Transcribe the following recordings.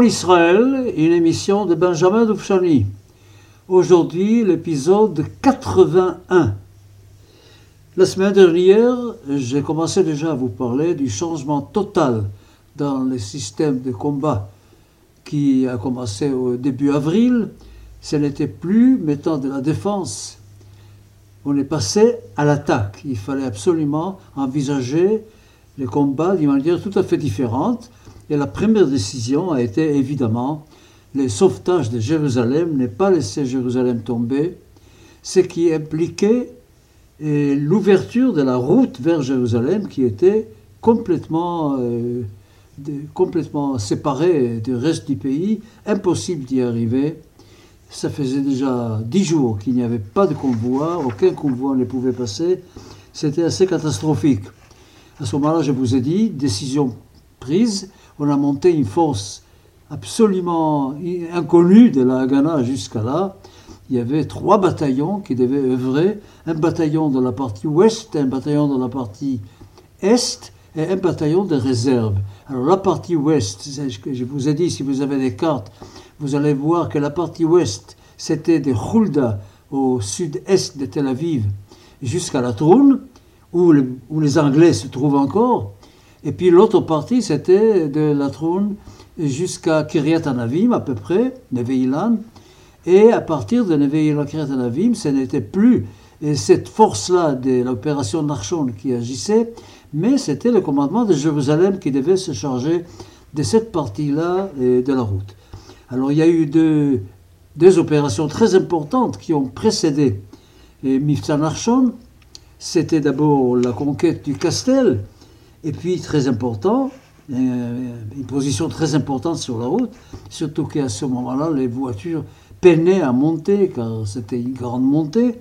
Mon Israël, une émission de Benjamin Doufchani. Aujourd'hui, l'épisode 81. La semaine dernière, j'ai commencé déjà à vous parler du changement total dans le système de combat qui a commencé au début avril. Ce n'était plus mettant de la défense. On est passé à l'attaque. Il fallait absolument envisager les combats d'une manière tout à fait différente. Et la première décision a été évidemment le sauvetage de Jérusalem, ne pas laisser Jérusalem tomber, ce qui impliquait eh, l'ouverture de la route vers Jérusalem qui était complètement, euh, complètement séparée du reste du pays, impossible d'y arriver. Ça faisait déjà dix jours qu'il n'y avait pas de convoi, aucun convoi ne pouvait passer. C'était assez catastrophique. À ce moment-là, je vous ai dit, décision prise, on a monté une force absolument inconnue de la Haganah jusqu'à là. Il y avait trois bataillons qui devaient œuvrer, un bataillon dans la partie ouest, un bataillon dans la partie est et un bataillon de réserve. Alors la partie ouest, je vous ai dit, si vous avez des cartes, vous allez voir que la partie ouest, c'était de Hulda au sud-est de Tel Aviv jusqu'à la Troune, où, les Anglais se trouvent encore. Et puis l'autre partie, c'était de la Troune jusqu'à Kiryat Anavim à peu près, Neve Et à partir de Neve Ilan Kiryat Anavim, ce n'était plus cette force-là de l'opération Narshon qui agissait, mais c'était le commandement de Jérusalem qui devait se charger de cette partie-là de la route. Alors il y a eu deux, deux opérations très importantes qui ont précédé Mifta Narshon. C'était d'abord la conquête du Castel, et puis très important, euh, une position très importante sur la route, surtout qu'à ce moment-là, les voitures peinaient à monter, car c'était une grande montée.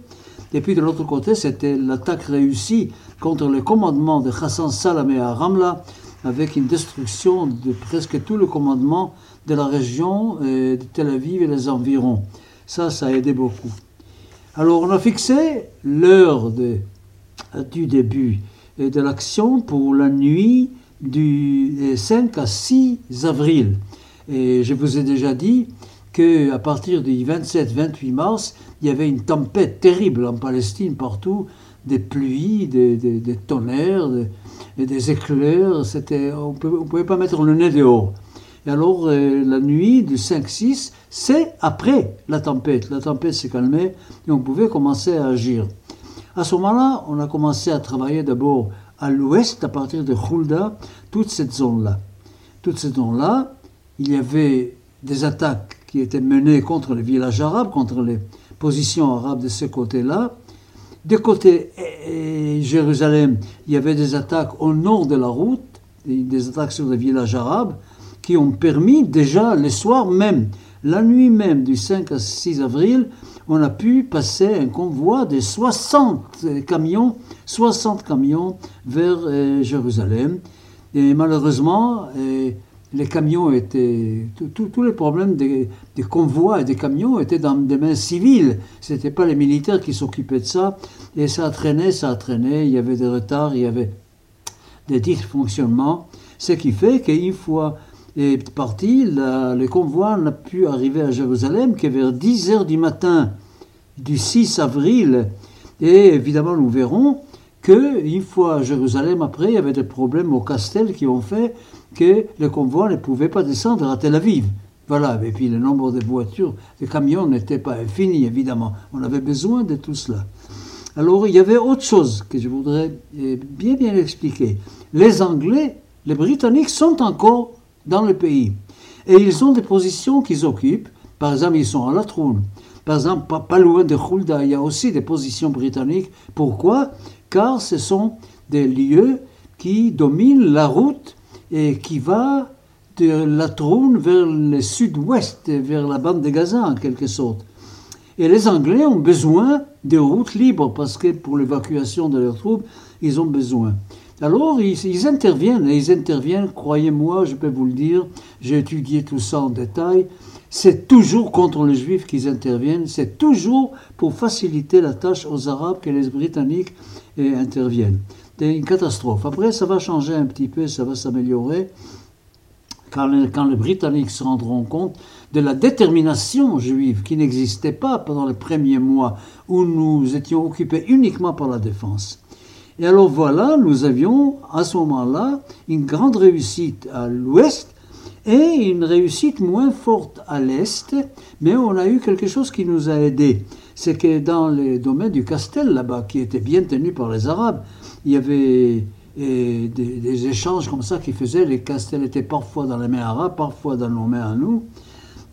Et puis de l'autre côté, c'était l'attaque réussie contre le commandement de Hassan Salamé à Ramla, avec une destruction de presque tout le commandement de la région euh, de Tel Aviv et les environs. Ça, ça a aidé beaucoup. Alors on a fixé l'heure du début de l'action pour la nuit du 5 à 6 avril. Et je vous ai déjà dit qu'à partir du 27-28 mars, il y avait une tempête terrible en Palestine partout, des pluies, des, tonnerres, des, des éclairs. C'était, on ne pouvait pas mettre le nez dehors. Et alors, euh, la nuit du 5-6, c'est après la tempête. La tempête s'est calmée et on pouvait commencer à agir. À ce moment-là, on a commencé à travailler d'abord à l'ouest, à partir de Hulda, toute cette zone-là. Toute cette zone-là, il y avait des attaques qui étaient menées contre les villages arabes, contre les positions arabes de ce côté-là. De côté eh, eh, Jérusalem, il y avait des attaques au nord de la route, des attaques sur les villages arabes, qui ont permis déjà le soir même, la nuit même du 5 à 6 avril, on a pu passer un convoi de 60 camions, 60 camions vers euh, Jérusalem. Et malheureusement, euh, les camions étaient. Tous les problèmes des, convois et des camions étaient dans des mains civiles. Ce n'étaient pas les militaires qui s'occupaient de ça. Et ça a traîné, ça a traîné. Il y avait des retards, il y avait des dysfonctionnements. Ce qui fait qu'une fois est parti, le convoi n'a pu arriver à Jérusalem que vers 10 heures du matin du 6 avril. Et évidemment, nous verrons qu'une fois à Jérusalem, après, il y avait des problèmes au Castel qui ont fait que le convoi ne pouvait pas descendre à Tel Aviv. Voilà, et puis le nombre de voitures, de camions n'était pas infini, évidemment. On avait besoin de tout cela. Alors, il y avait autre chose que je voudrais eh, bien, bien expliquer. Les Anglais, les Britanniques sont encore dans le pays. Et ils ont des positions qu'ils occupent. Par exemple, ils sont à la. Par exemple, pas, loin de Khulda, il y a aussi des positions britanniques. Pourquoi? Car ce sont des lieux qui dominent la route et qui va de la trône vers le sud-ouest, vers la bande de Gaza en quelque sorte. Et les Anglais ont besoin de routes libres parce que pour l'évacuation de leurs troupes, ils ont besoin. Alors, ils, interviennent, et ils interviennent, croyez-moi, je peux vous le dire, j'ai étudié tout ça en détail, c'est toujours contre les Juifs qu'ils interviennent, c'est toujours pour faciliter la tâche aux Arabes que les Britanniques eh, interviennent. C'est une catastrophe. Après, ça va changer un petit peu, ça va s'améliorer. quand les Britanniques se rendront compte de la détermination juive qui n'existait pas pendant les premiers mois où nous étions occupés uniquement par la défense. Et alors voilà, nous avions à ce moment-là une grande réussite à l'ouest et une réussite moins forte à l'est, mais on a eu quelque chose qui nous a aidés. C'est que dans les domaines du Castel, là-bas, qui était bien tenu par les Arabes, il y avait et des, échanges comme ça qui faisaient. Les castels étaient parfois dans les mains arabes, parfois dans nos mains à nous.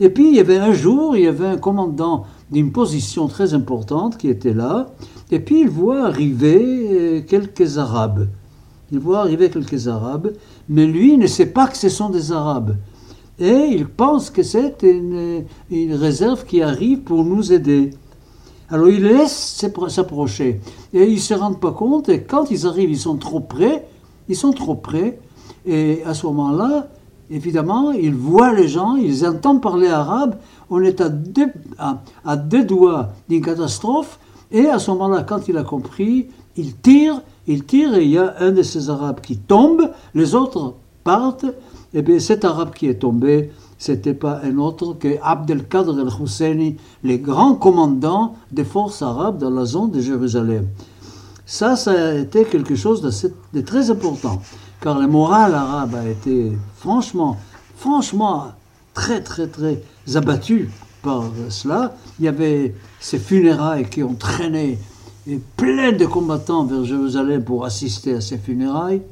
Et puis il y avait un jour, il y avait un commandant d'une position très importante qui était là, et puis il voit arriver euh, quelques Arabes. Il voit arriver quelques Arabes, mais lui ne sait pas que ce sont des Arabes. Et il pense que c'est une, une réserve qui arrive pour nous aider. Alors ils laissent s'approcher. Et ils ne se rendent pas compte, et quand ils arrivent, ils sont trop près, ils sont trop près, et à ce moment-là, évidemment, ils voient les gens, ils entendent parler arabe, on est à deux, doigts d'une catastrophe, et à ce moment-là, quand il a compris, il tire, il tire, et il y a un de ces arabes qui tombe, les autres partent, et bien cet arabe qui est tombé, c'était pas un autre que Abdelkader el-Husseini, le grand commandant des forces arabes dans la zone de Jérusalem. Ça, ça a été quelque chose de, très important, car le moral arabe a été franchement, franchement très, très, très abattu par cela. Il y avait ces funérailles qui ont traîné et plein de combattants vers Jérusalem pour assister à ces funérailles.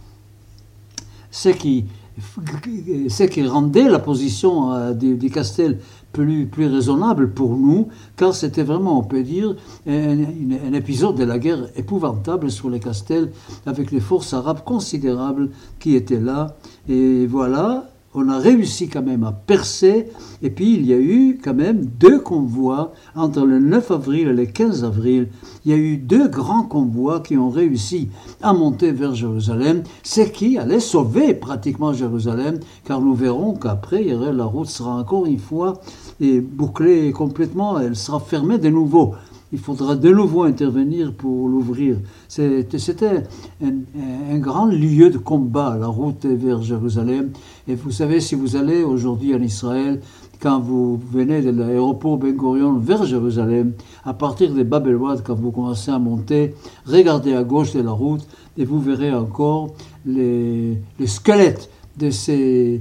Ce qui ce qui rendait la position euh, du, Castel plus, plus raisonnable pour nous, car c'était vraiment, on peut dire, un, épisode de la guerre épouvantable sur les Castels, avec les forces arabes considérables qui étaient là. Et voilà, on a réussi quand même à percer. Et puis il y a eu quand même deux convois entre le 9 avril et le 15 avril. Il y a eu deux grands convois qui ont réussi à monter vers Jérusalem, ce qui allait sauver pratiquement Jérusalem, car nous verrons qu'après la route sera encore une fois bouclée complètement, elle sera fermée de nouveau il faudra de nouveau intervenir pour l'ouvrir. C'était un, grand lieu de combat, la route vers Jérusalem. Et vous savez, si vous allez aujourd'hui en Israël, quand vous venez de l'aéroport Ben Gurion vers Jérusalem, à partir de Bab quand vous commencez à monter, regardez à gauche de la route et vous verrez encore les, les squelettes de ces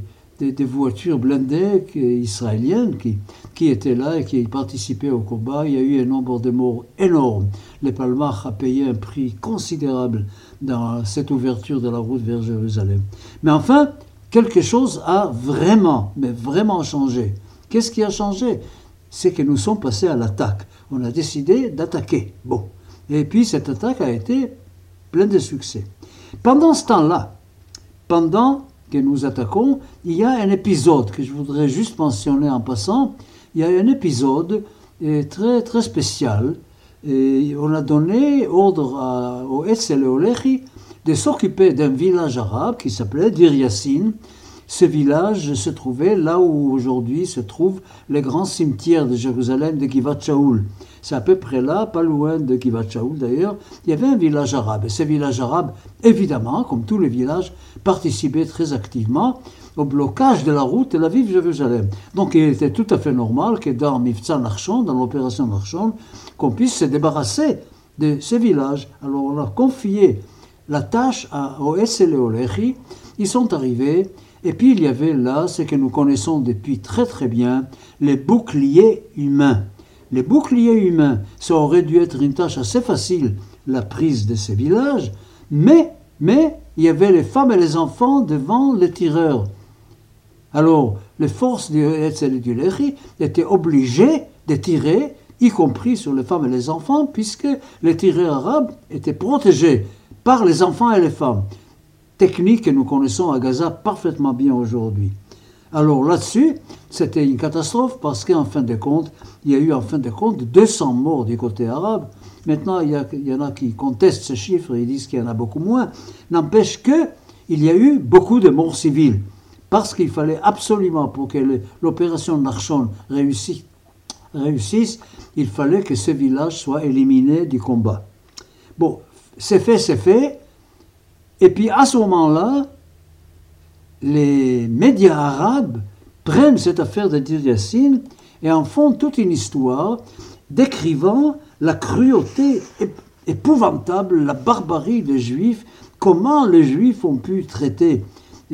des, voitures blindées israéliennes qui, qui étaient là et qui participaient au combat. Il y a eu un nombre de morts énorme. Les Palmach a payé un prix considérable dans cette ouverture de la route vers Jérusalem. Mais enfin, quelque chose a vraiment, mais vraiment changé. Qu'est-ce qui a changé? C'est que nous sommes passés à l'attaque. On a décidé d'attaquer. Bon. Et puis cette attaque a été pleine de succès. Pendant ce temps-là, pendant que nous attaquons, il y a un épisode que je voudrais juste mentionner en passant. Il y a un épisode euh, très, très spécial. On a donné ordre au Etzel et de s'occuper d'un village arabe qui s'appelait Dir Yassin. Ce village se trouvait là où aujourd'hui se trouve le grand cimetière de Jérusalem de Givat Shaul. C'est à peu près là, pas loin de Givat Shaul d'ailleurs, il y avait un village arabe. Et ce village arabe, évidemment, comme tous les villages, participait très activement au blocage de la route de la ville de Jérusalem. Donc il était tout à fait normal que dans Mifza Narchon, dans l'opération Narchon, qu'on puisse se débarrasser de ce village. Alors on a confié la tâche à, au SLE Ils sont arrivés, et puis il y avait là ce que nous connaissons depuis très très bien, les boucliers humains. Les boucliers humains, ça aurait dû être une tâche assez facile, la prise de ces villages, mais, mais il y avait les femmes et les enfants devant les tireurs. Alors, les forces du Hetzel et du Lehi étaient obligées de tirer, y compris sur les femmes et les enfants, puisque les tireurs arabes étaient protégés par les enfants et les femmes. Technique que nous connaissons à Gaza parfaitement bien aujourd'hui. Alors là-dessus, c'était une catastrophe parce qu'en fin de compte, il y a eu en fin de compte 200 morts du côté arabe. Maintenant, il y, en a qui contestent ce chiffre, ils disent qu'il y en a beaucoup moins. N'empêche que il y a eu beaucoup de morts civiles parce qu'il fallait absolument pour que l'opération Narchon réussisse, réussisse, il fallait que ce village soit éliminé du combat. Bon, c'est fait, c'est fait. Et puis à ce moment-là, les médias arabes prennent cette affaire de Dir Yassin et en font toute une histoire décrivant la cruauté épouvantable, la barbarie des Juifs, comment les Juifs ont pu traiter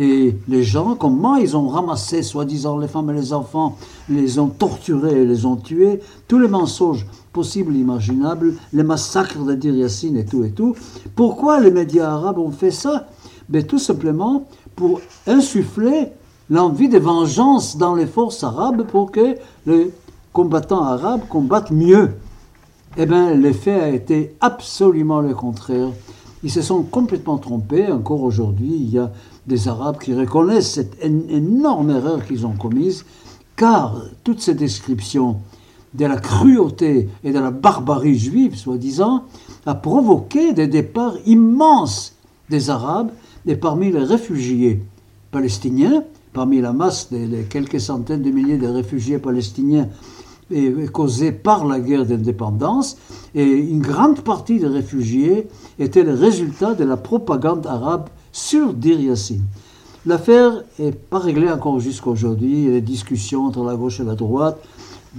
et les gens, comment ils ont ramassé, soi-disant, les femmes et les enfants, les ont torturés, les ont tués, tous les mensonges possibles imaginables, les massacres de Dir Yassin et tout et tout. Pourquoi les médias arabes ont fait ça? Ben, Tout simplement pour insuffler l'envie de vengeance dans les forces arabes pour que les combattants arabes combattent mieux. Eh bien, l'effet a été absolument le contraire. Ils se sont complètement trompés. Encore aujourd'hui, il y a des Arabes qui reconnaissent cette énorme erreur qu'ils ont commise, car toutes ces descriptions de la cruauté et de la barbarie juive, soi-disant, a provoqué des départs immenses des Arabes et parmi les réfugiés palestiniens, parmi la masse des quelques centaines de milliers de réfugiés palestiniens causés par la guerre d'indépendance, et une grande partie des réfugiés étaient le résultat de la propagande arabe sur Dir Yassin. L'affaire n'est pas réglée encore jusqu'à aujourd'hui. Il y a des discussions entre la gauche et la droite.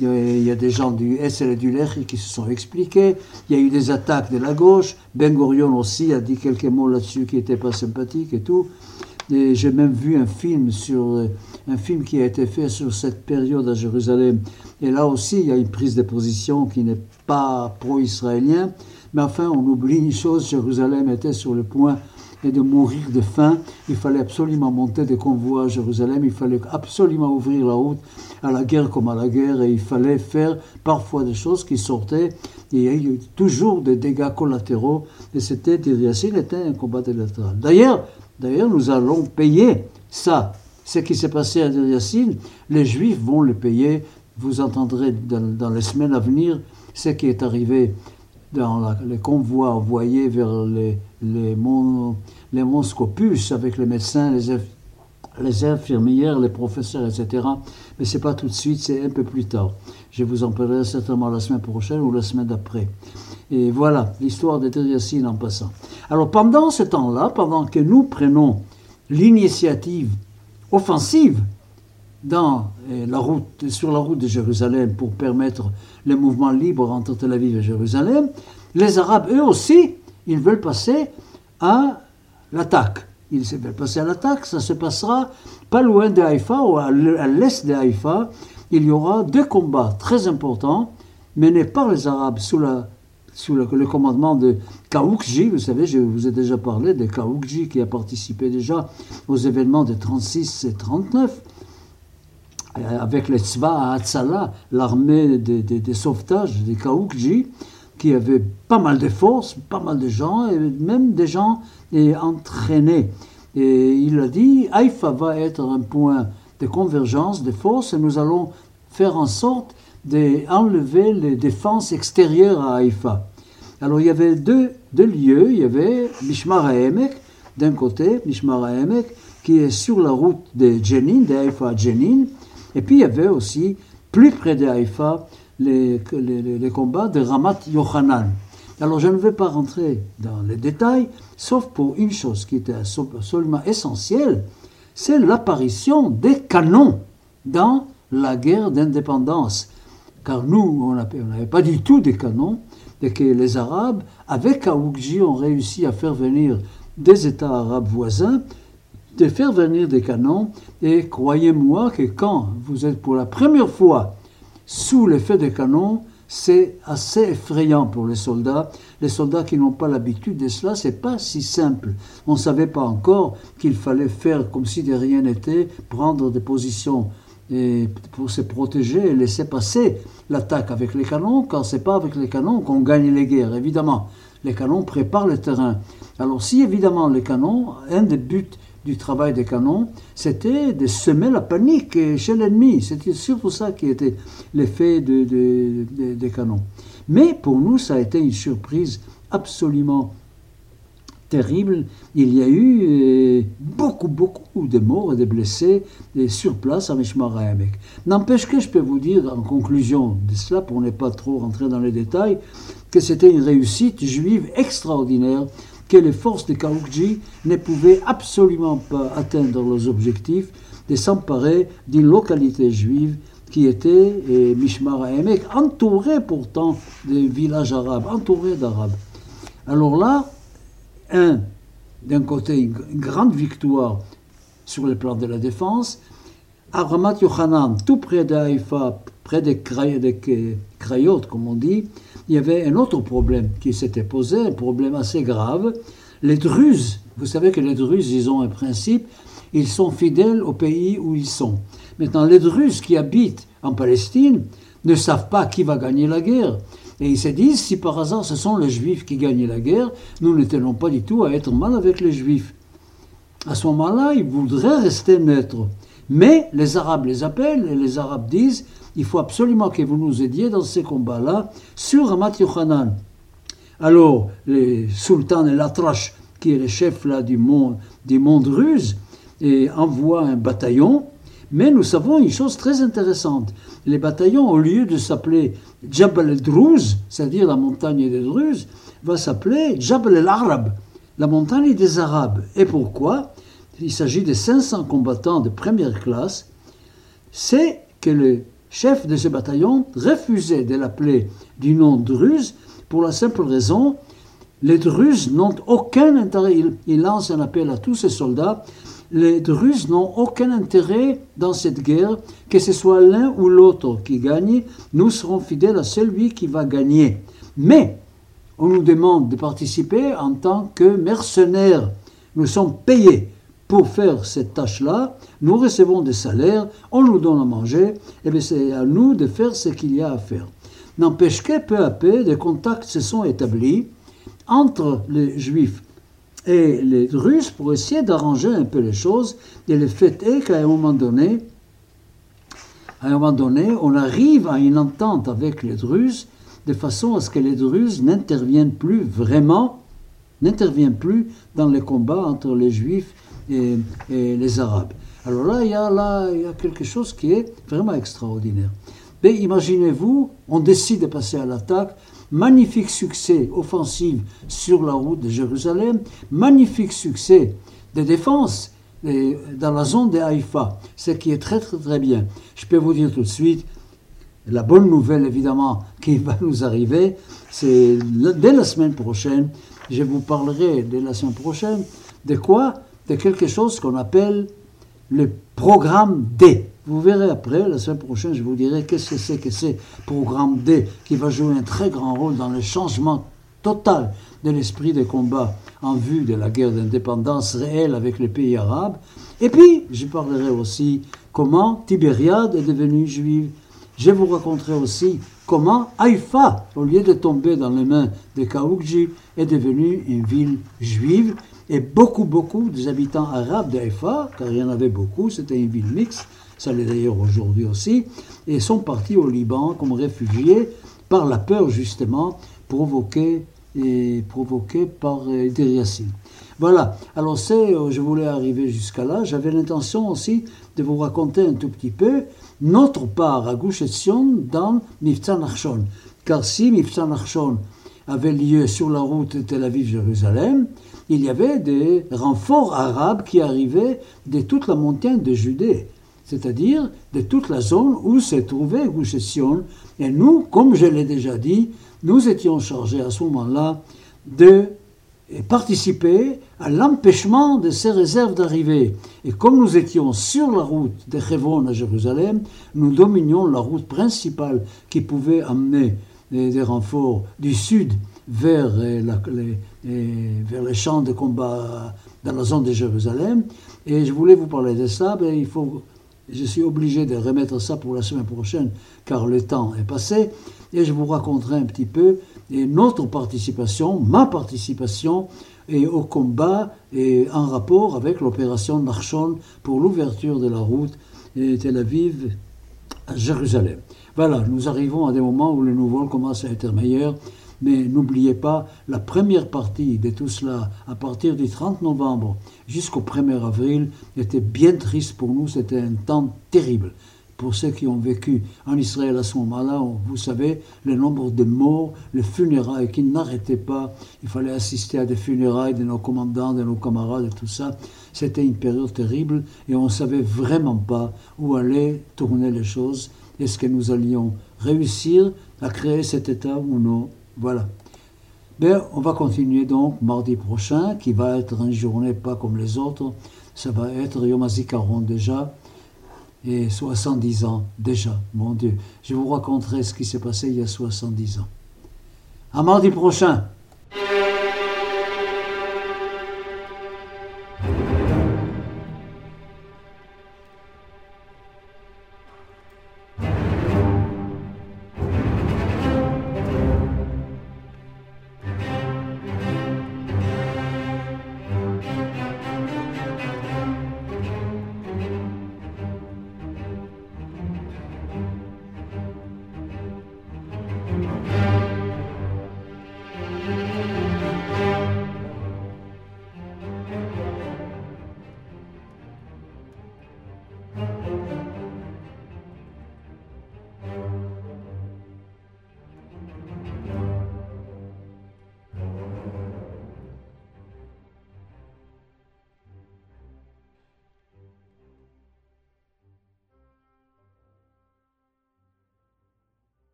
Il y a des gens du S et du LR qui se sont expliqués. Il y a eu des attaques de la gauche. Ben Gurion aussi a dit quelques mots là-dessus qui n'étaient pas sympathiques et tout. Et j'ai même vu un film sur un film qui a été fait sur cette période à Jérusalem. Et là aussi, il y a une prise de position qui n'est pas pro-israélien. Mais enfin, on oublie une chose Jérusalem était sur le point et de mourir de faim. Il fallait absolument monter des convois à Jérusalem, il fallait absolument ouvrir la route à la guerre comme à la guerre, et il fallait faire parfois des choses qui sortaient. Il y a eu toujours des dégâts collatéraux, et c'était, Dir était un combat électoral. D'ailleurs, d'ailleurs, nous allons payer ça. Ce qui s'est passé à Dir les Juifs vont le payer. Vous entendrez dans les semaines à venir ce qui est arrivé dans les convois envoyés vers les, les, les Scopus avec les médecins, les, les infirmières, les professeurs, etc. Mais ce n'est pas tout de suite, c'est un peu plus tard. Je vous en parlerai certainement la semaine prochaine ou la semaine d'après. Et voilà l'histoire de Yassine en passant. Alors pendant ce temps-là, pendant que nous prenons l'initiative offensive dans la route, sur la route de Jérusalem pour permettre le mouvement libre entre Tel Aviv et Jérusalem, les Arabes, eux aussi, ils veulent passer à l'attaque. Ils veulent passer à l'attaque, ça se passera pas loin de Haïfa ou à l'est de Haïfa. Il y aura deux combats très importants menés par les Arabes sous, la, sous le, commandement de Kaoukji. Vous savez, je vous ai déjà parlé de Kaoukji qui a participé déjà aux événements de 36 et 39 euh, avec les Tzva Hatzala, l'armée des de, sauvetages des Kaoukji, qui avait pas mal de forces, pas mal de gens, et même des gens entraînés. Et il a dit, Haïfa va être un point de convergence des forces et nous allons faire en sorte d'enlever les défenses extérieures à Haïfa. Alors il y avait deux, lieux, il y avait Mishmar Emek, d'un côté, Mishmar Emek, qui est sur la route de Jenin, de Haïfa à Jenin, et puis il y avait aussi, plus près de Haïfa, les, les, combats de Ramat Yochanan. Alors je ne vais pas rentrer dans les détails, sauf pour une chose qui était absolument essentielle, c'est l'apparition des canons dans la guerre d'indépendance. Car nous, on n'avait pas du tout des canons, et que les Arabes, avec Aoukji, ont réussi à faire venir des États arabes voisins de faire venir des canons. Et croyez-moi que quand vous êtes pour la première fois sous l'effet des canons, c'est assez effrayant pour les soldats. Les soldats qui n'ont pas l'habitude de cela, c'est pas si simple. On ne savait pas encore qu'il fallait faire comme si de rien n'était, prendre des positions et pour se protéger et laisser passer l'attaque avec les canons, car c'est pas avec les canons qu'on gagne les guerres, évidemment. Les canons préparent le terrain. Alors si évidemment les canons, un des buts du travail des canons, c'était de semer la panique chez l'ennemi. C'était surtout ça qui était l'effet des canons. Mais pour nous, ça a été une surprise absolument terrible. Il y a eu euh, beaucoup, beaucoup de morts et de blessés sur place à Mishmar N'empêche que je peux vous dire en conclusion de cela, pour ne pas trop rentrer dans les détails, que c'était une réussite juive extraordinaire que les forces de Kaoukji ne pouvaient absolument pas atteindre leurs objectifs de s'emparer d'une localité juive qui était et Mishmar Emek, entouré pourtant des villages arabes, entouré d'arabes. Alors là, un, d'un côté, une grande victoire sur le plan de la défense. À Ramat Yochanan, tout près d'Aïfa, près des, Krayot, comme on dit, il y avait un autre problème qui s'était posé, un problème assez grave. Les Druzes, vous savez que les Druzes, ils ont un principe, ils sont fidèles au pays où ils sont. Maintenant, les Druzes qui habitent en Palestine ne savent pas qui va gagner la guerre. Et ils se disent, si par hasard ce sont les Juifs qui gagnent la guerre, nous ne tenons pas du tout à être mal avec les Juifs. À ce moment-là, ils voudraient rester neutres. Mais les Arabes les appellent et les Arabes disent, il faut absolument que vous nous aidiez dans ces combats-là sur Ramat Yochanan. Alors, les sultans et l'Atrash, qui est le chef là, du monde, du monde russe, et envoient un bataillon mais nous savons une chose très intéressante. Les bataillons, au lieu de s'appeler Jabal el-Drouz, c'est-à-dire la montagne des Druzes, va s'appeler Jabal el-Arab, la montagne des Arabes. Et pourquoi? Il s'agit de 500 combattants de première classe. C'est que le chef de ce bataillon refusait de l'appeler du nom Druze pour la simple raison les Druzes n'ont aucun intérêt. Il, lance un appel à tous ses soldats les Russes n'ont aucun intérêt dans cette guerre, que ce soit l'un ou l'autre qui gagne, nous serons fidèles à celui qui va gagner. Mais on nous demande de participer en tant que mercenaires. Nous sommes payés pour faire cette tâche-là, nous recevons des salaires, on nous donne à manger, et bien c'est à nous de faire ce qu'il y a à faire. N'empêche que peu à peu, des contacts se sont établis entre les Juifs et les Russes pour essayer d'arranger un peu les choses. Et le fait est qu'à un moment donné, à un moment donné, on arrive à une entente avec les Druzes de façon à ce que les Druzes n'interviennent plus vraiment, n'interviennent plus dans les combats entre les Juifs et, les Arabes. Alors là, il y a là, il y a quelque chose qui est vraiment extraordinaire. Mais imaginez-vous, on décide de passer à l'attaque magnifique succès offensif sur la route de Jérusalem, magnifique succès de défense dans la zone de Haïfa, ce qui est très très très bien. Je peux vous dire tout de suite, la bonne nouvelle évidemment qui va nous arriver, c'est dès la semaine prochaine, je vous parlerai dès la semaine prochaine de quoi De quelque chose qu'on appelle le programme D. Vous verrez après, la semaine prochaine, je vous dirai qu'est-ce que c'est que ce programme D qui va jouer un très grand rôle dans le changement total de l'esprit des combats en vue de la guerre d'indépendance réelle avec les pays arabes. Et puis, je parlerai aussi comment Tibériade est devenue juive. Je vous raconterai aussi comment Haïfa, au lieu de tomber dans les mains des Kaoukji, est devenue une ville juive. Et beaucoup, beaucoup des habitants arabes d'Haïfa, car il y en avait beaucoup, c'était une ville mixte, ça l'est d'ailleurs aujourd'hui aussi, et sont partis au Liban comme réfugiés par la peur justement provoquée, et provoquée par euh, Voilà, alors c'est, euh, je voulais arriver jusqu'à là, j'avais l'intention aussi de vous raconter un tout petit peu notre part à Gush dans Mifta Nachshon. Car si Mifta Nachshon avait lieu sur la route Tel Aviv-Jérusalem, il y avait des renforts arabes qui arrivaient de toute la montagne de Judée c'est-à-dire de toute la zone où se trouvait Gush Et nous, comme je l'ai déjà dit, nous étions chargés à ce moment-là de participer à l'empêchement de ces réserves d'arrivée. Et comme nous étions sur la route de Hebron à Jérusalem, nous dominions la route principale qui pouvait amener des, renforts du sud vers les, vers les champs de combat dans la zone de Jérusalem. Et je voulais vous parler de ça, mais il faut je suis obligé de remettre ça pour la semaine prochaine, car le temps est passé, et je vous raconterai un petit peu notre participation, ma participation et au combat et en rapport avec l'opération Narshon pour l'ouverture de la route Tel Aviv à Jérusalem. Voilà, nous arrivons à des moments où le nouveau commence à être meilleur. Mais n'oubliez pas, la première partie de tout cela, à partir du 30 novembre jusqu'au 1er avril, était bien triste pour nous. C'était un temps terrible. pour ceux qui ont vécu en Israël à ce moment-là, vous savez, le nombre de morts, les funérailles qui n'arrêtaient pas. Il fallait assister à des funérailles de nos commandants, de nos camarades et tout ça. C'était une période terrible et on ne savait vraiment pas où allaient tourner les choses. Est-ce que nous allions réussir à créer cet État ou non? Voilà. Ben, on va continuer donc mardi prochain, qui va être une journée pas comme les autres. Ça va être Yom HaZikaron déjà et 70 ans déjà, mon Dieu. Je vous raconterai ce qui s'est passé il y a 70 ans. À mardi prochain.